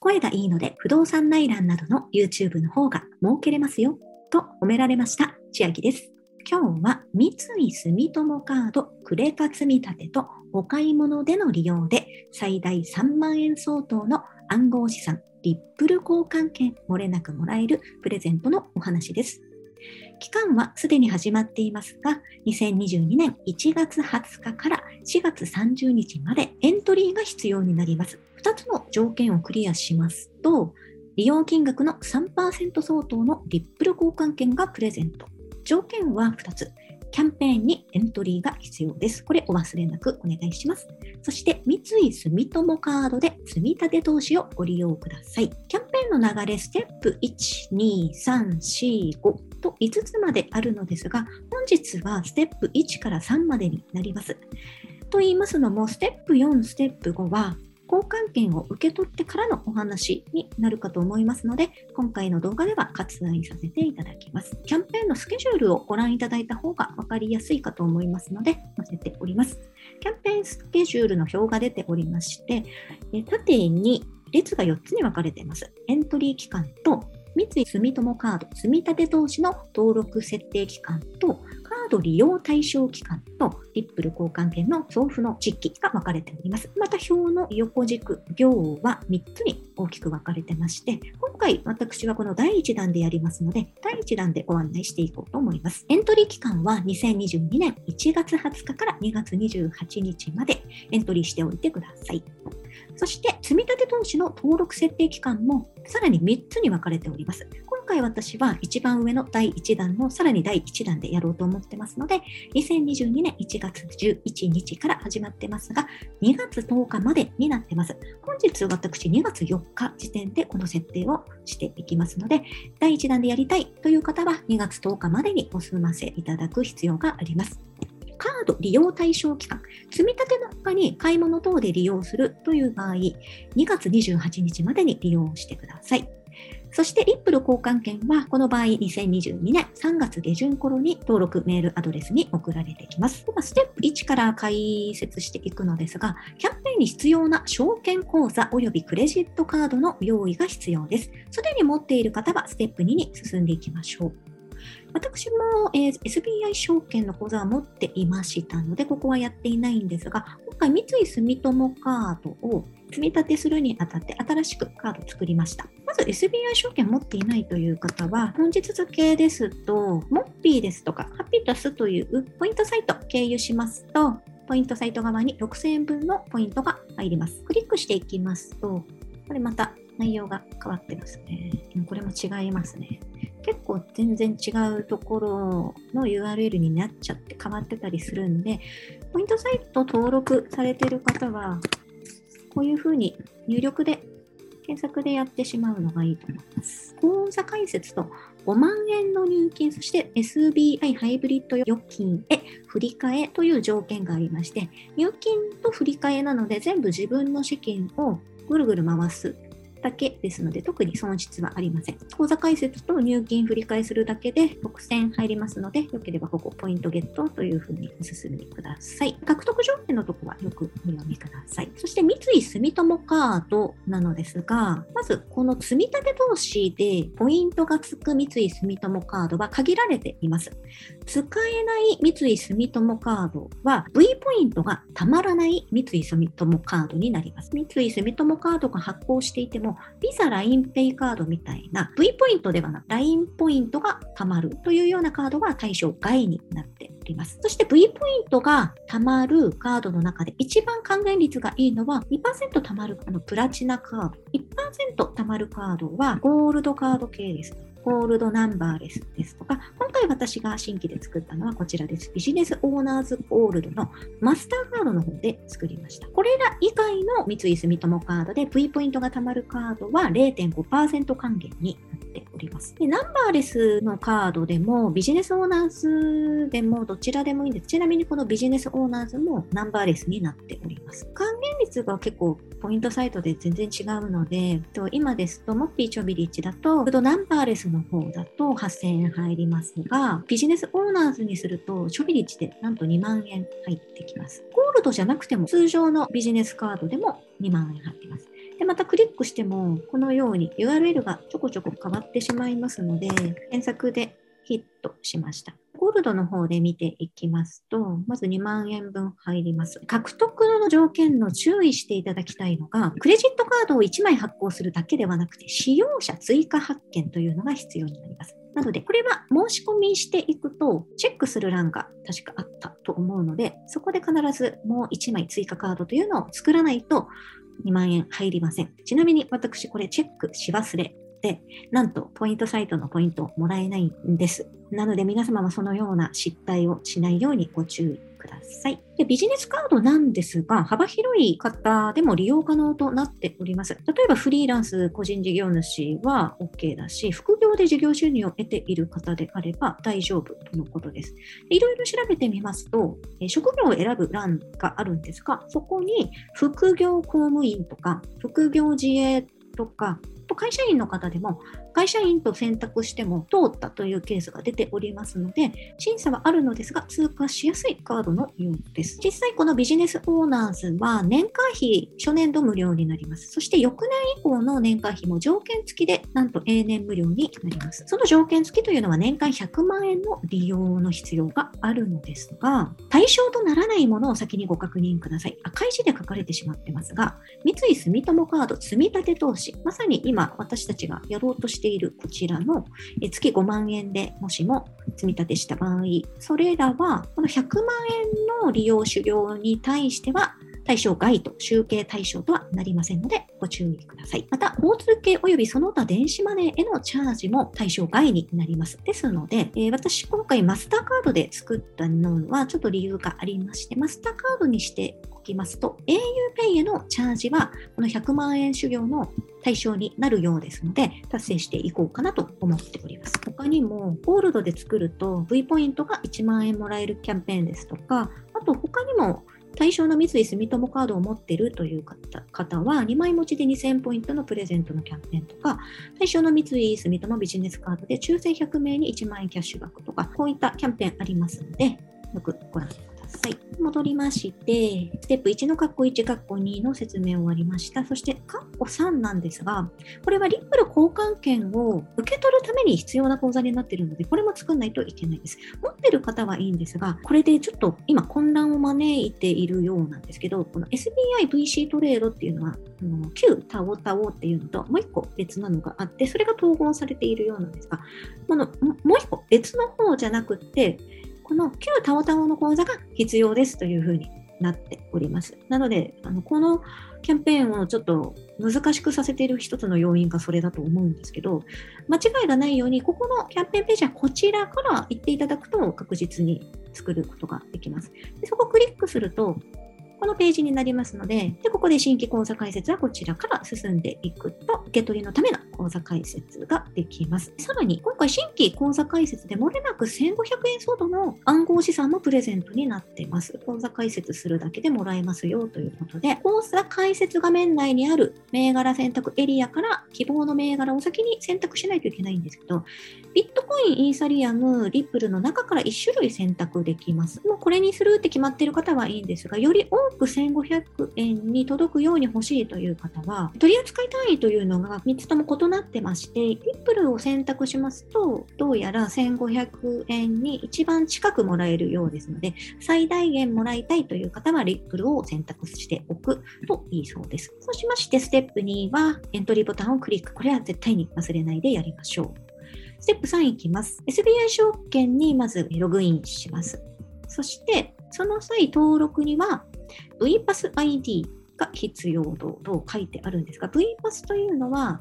声がいいので不動産内覧などの YouTube の方が儲けれますよと褒められました千秋です。今日は三井住友カードクレカ積立とお買い物での利用で最大3万円相当の暗号資産リップル交換券漏れなくもらえるプレゼントのお話です。期間はすでに始まっていますが、2022年1月20日から4月30日までエントリーが必要になります。2つの条件をクリアしますと、利用金額の3%相当のリップル交換券がプレゼント。条件は2つ。キャンペーンにエントリーが必要です。これお忘れなくお願いします。そして三井住友カードで積み立て投資をご利用ください。キャンペーンの流れ、ステップ1、2、3、4、5と5つまであるのですが、本日はステップ1から3までになります。と言いますのも、ステップ4、ステップ5は交換券を受け取ってからのお話になるかと思いますので、今回の動画では割愛させていただきます。キャンペーンのスケジュールをご覧いただいた方が分かりやすいかと思いますので、載せております。キャンペーンスケジュールの表が出ておりまして、縦に列が4つに分かれています。エントリー期間と三井住友カード積立投資の登録設定期間とカード利用対象期間とリップル交換券の送付の時期が分かれております。また表の横軸、行は3つに大きく分かれてまして、今回私はこの第1弾でやりますので、第1弾でご案内していこうと思います。エントリー期間は2022年1月20日から2月28日までエントリーしておいてください。そして、積立投資の登録設定期間もさらに3つに分かれております。今回私は一番上の第1弾のさらに第1弾でやろうと思ってますので、2022年1月11日から始まってますが、2月10日までになってます。本日私2月4日時点でこの設定をしていきますので、第1弾でやりたいという方は2月10日までにお済ませいただく必要があります。カード利用対象期間、積み立ての他に買い物等で利用するという場合、2月28日までに利用してください。そして、リップル交換券は、この場合、2022年3月下旬頃に登録メールアドレスに送られてきます。では、ステップ1から解説していくのですが、キャンペーンに必要な証券口座及びクレジットカードの用意が必要です。すでに持っている方は、ステップ2に進んでいきましょう。私も、えー、SBI 証券の口座は持っていましたので、ここはやっていないんですが、今回三井住友カードを積み立てするにあたって新しくカード作りました。まず SBI 証券持っていないという方は、本日付ですと、モッピーですとか、ハピタスというポイントサイト経由しますと、ポイントサイト側に6000円分のポイントが入ります。クリックしていきますと、これまた内容が変わってますね。これも違いますね。結構全然違うところの URL になっちゃって変わってたりするんで、ポイントサイト登録されてる方は、こういうふうに入力で検索でやってしまうのがいいと思います。口座開設と5万円の入金、そして SBI ハイブリッド預金へ振り替えという条件がありまして、入金と振り替えなので全部自分の資金をぐるぐる回すだけですので、特に損失はありません。口座開設と入金振り替えするだけで6000入りますので、よければここポイントゲットというふうにお進みください。獲得条件のとこはよくお読みください。そして三井住友カードなのですが、まずこの積立投資でポイントがつく三井住友カードは限られています。使えない三井住友カードは V ポイントがたまらない三井住友カードになります。三井住友カードが発行していても、ビザ LINEPay カードみたいな V ポイントではなく LINE ポイントが貯まるというようなカードが対象外になっております。そして V ポイントが貯まるカードの中で一番還元率がいいのは2%貯まるあのプラチナカード。1%貯まるカードはゴールドカード系です。コールドナンバーレスですとか、今回私が新規で作ったのはこちらです。ビジネスオーナーズゴールドのマスターカードの方で作りました。これら以外の三井住友カードで V ポイントが貯まるカードは0.5%還元にります。でナンバーレスのカードでもビジネスオーナーズでもどちらでもいいんです。ちなみにこのビジネスオーナーズもナンバーレスになっております。還元率が結構ポイントサイトで全然違うので、と今ですとモッピーチョビリッチだと、ナンバーレスの方だと8000円入りますが、ビジネスオーナーズにすると、ショビリッチでなんと2万円入ってきます。ゴールドじゃなくても、通常のビジネスカードでも2万円入ってます。で、またクリックしても、このように URL がちょこちょこ変わってしまいますので、検索でヒットしました。ゴールドの方で見ていきますと、まず2万円分入ります。獲得の条件の注意していただきたいのが、クレジットカードを1枚発行するだけではなくて、使用者追加発見というのが必要になります。なので、これは申し込みしていくと、チェックする欄が確かあったと思うので、そこで必ずもう1枚追加カードというのを作らないと2万円入りません。ちなみに私、これチェックし忘れて、なんとポイントサイトのポイントもらえないんです。なので皆様もそのような失態をしないようにご注意さい。でビジネスカードなんですが、幅広い方でも利用可能となっております。例えばフリーランス、個人事業主は OK だし、副業で事業収入を得ている方であれば大丈夫とのことです。いろいろ調べてみますと、職業を選ぶ欄があるんですが、そこに副業公務員とか、副業自営とか、と会社員の方でも会社員と選択しても通ったというケースが出ておりますので、審査はあるのですが、通過しやすいカードのようです。実際、このビジネスオーナーズは年会費初年度無料になります。そして翌年以降の年会費も条件付きで、なんと永年無料になります。その条件付きというのは年間100万円の利用の必要があるのですが、対象とならないものを先にご確認ください。赤い字で書かれてしまってますが、三井住友カード積立投資、まさに今私たちがやろうとしているこちらの月5万円でもしも積み立てした場合、それらはこの100万円の利用修行に対しては対象外と集計対象とはなりませんのでご注意ください。また、交通系及びその他電子マネーへのチャージも対象外になります。ですので、えー、私今回マスターカードで作ったのはちょっと理由がありまして、マスターカードにしておきますと、au へのチャージはこの100万円修行の対象になるようですので、達成していこうかなと思っております。他にも、ゴールドで作ると V ポイントが1万円もらえるキャンペーンですとか、あと他にも対象の三井住友カードを持っているという方は、2枚持ちで2000ポイントのプレゼントのキャンペーンとか、対象の三井住友ビジネスカードで抽選100名に1万円キャッシュバックとか、こういったキャンペーンありますので、よくご覧ください。戻りまして、ステップ1の括弧1、括弧2の説明を終わりました。そして、括弧3なんですが、これはリップル交換券を受け取るために必要な口座になっているので、これも作んないといけないです。持ってる方はいいんですが、これでちょっと今混乱を招いているようなんですけど、この SBIVC トレードっていうのは、旧タオタオっていうのともう一個別なのがあって、それが統合されているようなんですが、このもう一個別の方じゃなくて、この旧タオタオの講座が必要ですというふうになっております。なので、あのこのキャンペーンをちょっと難しくさせている一つの要因がそれだと思うんですけど、間違いがないように、ここのキャンペーンページはこちらから行っていただくと確実に作ることができます。でそこをクリックすると、このページになりますので、でここで新規講座解説はこちらから進んでいくと、受け取りのための講座解説ができます。さらに、今回新規講座解説で漏れなく1500円相当の暗号資産もプレゼントになっています。講座解説するだけでもらえますよということで、講座解説画面内にある銘柄選択エリアから希望の銘柄を先に選択しないといけないんですけど、ビットコイン、イーサリアム、リップルの中から1種類選択できます。もうこれにするって決まっている方はいいんですが、より多く1500円に届くように欲しいという方は、取扱単位というのが3つとも異なってまして、リップルを選択しますと、どうやら1500円に一番近くもらえるようですので、最大限もらいたいという方は、リップルを選択しておくといいそうです。そうしまして、ステップ2は、エントリーボタンをクリック。これは絶対に忘れないでやりましょう。ステップ3いきます。SBI 証券にまずログインします。そして、その際登録には VPassID が必要と書いてあるんですが、VPass というのは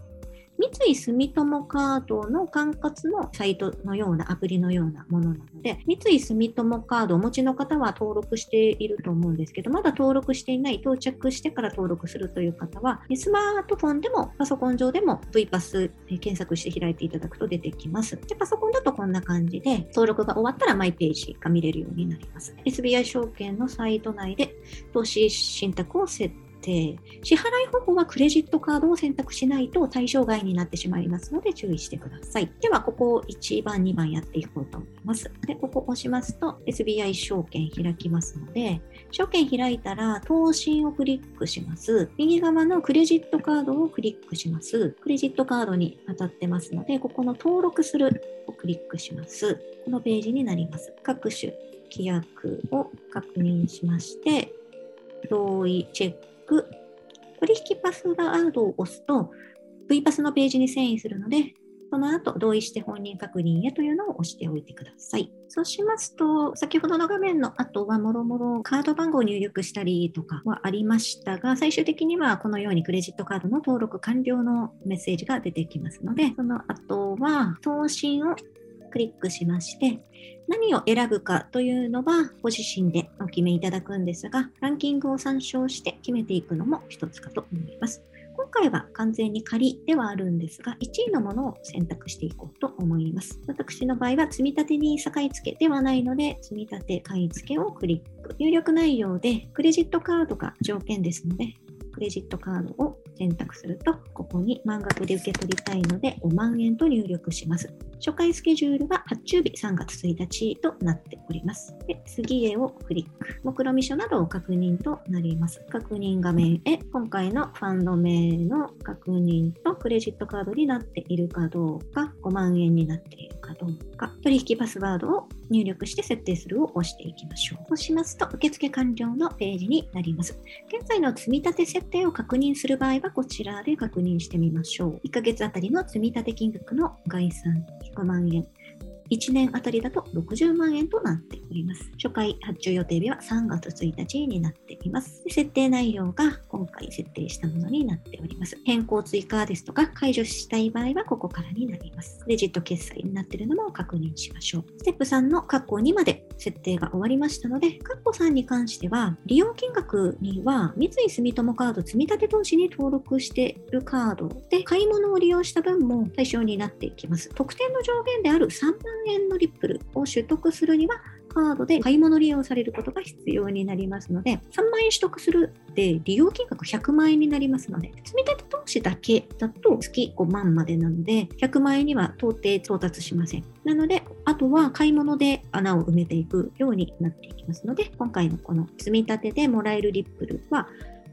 三井住友カードの管轄のサイトのようなアプリのようなものなので、三井住友カードをお持ちの方は登録していると思うんですけど、まだ登録していない、到着してから登録するという方は、スマートフォンでもパソコン上でも VPass 検索して開いていただくと出てきます。でパソコンだとこんな感じで、登録が終わったらマイページが見れるようになります。SBI 証券のサイト内で投資信託を設定て、支払い方法はクレジットカードを選択しないと対象外になってしまいますので注意してください。では、ここを1番、2番やっていこうと思います。で、ここを押しますと SBI 証券開きますので、証券開いたら投信をクリックします。右側のクレジットカードをクリックします。クレジットカードに当たってますので、ここの登録するをクリックします。このページになります。各種規約を確認しまして、同意チェック、く取引パスワードを押すと、V パスのページに遷移するので、その後、同意して本人確認へというのを押しておいてください。そうしますと、先ほどの画面の後は、もろもろカード番号を入力したりとかはありましたが、最終的にはこのようにクレジットカードの登録完了のメッセージが出てきますので、その後は、送信をクリックしまして、何を選ぶかというのはご自身でお決めいただくんですが、ランキングを参照して決めていくのも一つかと思います。今回は完全に仮ではあるんですが、1位のものを選択していこうと思います。私の場合は積み立 NISA 買い付けではないので、積み立て買い付けをクリック。入力内容でクレジットカードが条件ですので、クレジットカードを選択すると、ここに満額で受け取りたいので5万円と入力します。初回スケジュールは発注日3月1日となっております。で次へをクリック。目論見書などを確認となります。確認画面へ今回のファンド名の確認とクレジットカードになっているかどうか、5万円になっているかどうか、取引パスワードを入力して設定するを押していきましょう。そうしますと、受付完了のページになります。現在の積立設定を確認する場合は、こちらで確認してみましょう。1ヶ月あたりの積立金額の概算100万円。1年あたりだと60万円となっております。初回発注予定日は3月1日になっています。設定内容が今回設定したものになっております。変更追加ですとか解除したい場合はここからになります。クレジット決済になっているのも確認しましょう。ステップ3の括弧2まで設定が終わりましたので、括弧3に関しては利用金額には三井住友カード積立投資に登録しているカードで買い物を利用した分も対象になっていきます。特典の上限である3万円のリップルを取得するにはカードで買い物利用されることが必要になりますので、3万円取得するで利用金額100万円になりますので、積立投資だけだと月5万までなので、100万円には到底到達しません。なので、あとは買い物で穴を埋めていくようになっていきますので、今回のこの積み立てでもらえるリップルは、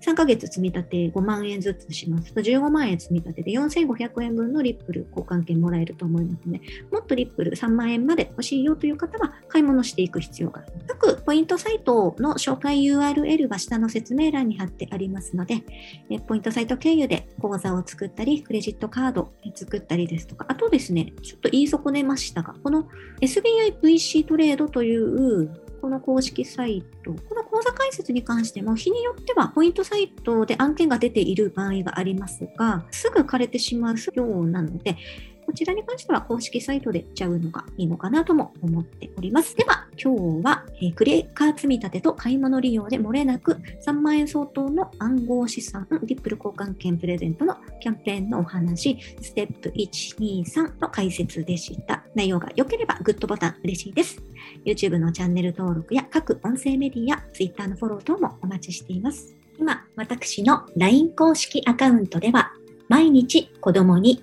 3ヶ月積み立て5万円ずつしますと15万円積み立てで4500円分のリップル交換券もらえると思いますので、もっとリップル3万円まで欲しいよという方は買い物していく必要がある。各ポイントサイトの紹介 URL は下の説明欄に貼ってありますので、えポイントサイト経由で口座を作ったり、クレジットカード作ったりですとか、あとですね、ちょっと言い損ねましたが、この SBIVC トレードというこの公式サイト、この口座開設に関しても、日によってはポイントサイトで案件が出ている場合がありますが、すぐ枯れてしまうようなので、こちらに関しては公式サイトでちゃうのがいいのかなとも思っております。では、今日は、えー、クレカ積み立てと買い物利用で漏れなく3万円相当の暗号資産、リップル交換券プレゼントのキャンペーンのお話、ステップ1、2、3の解説でした。内容が良ければグッドボタン嬉しいです。YouTube のチャンネル登録や各音声メディア、Twitter のフォロー等もお待ちしています。今、私の LINE 公式アカウントでは、毎日子供に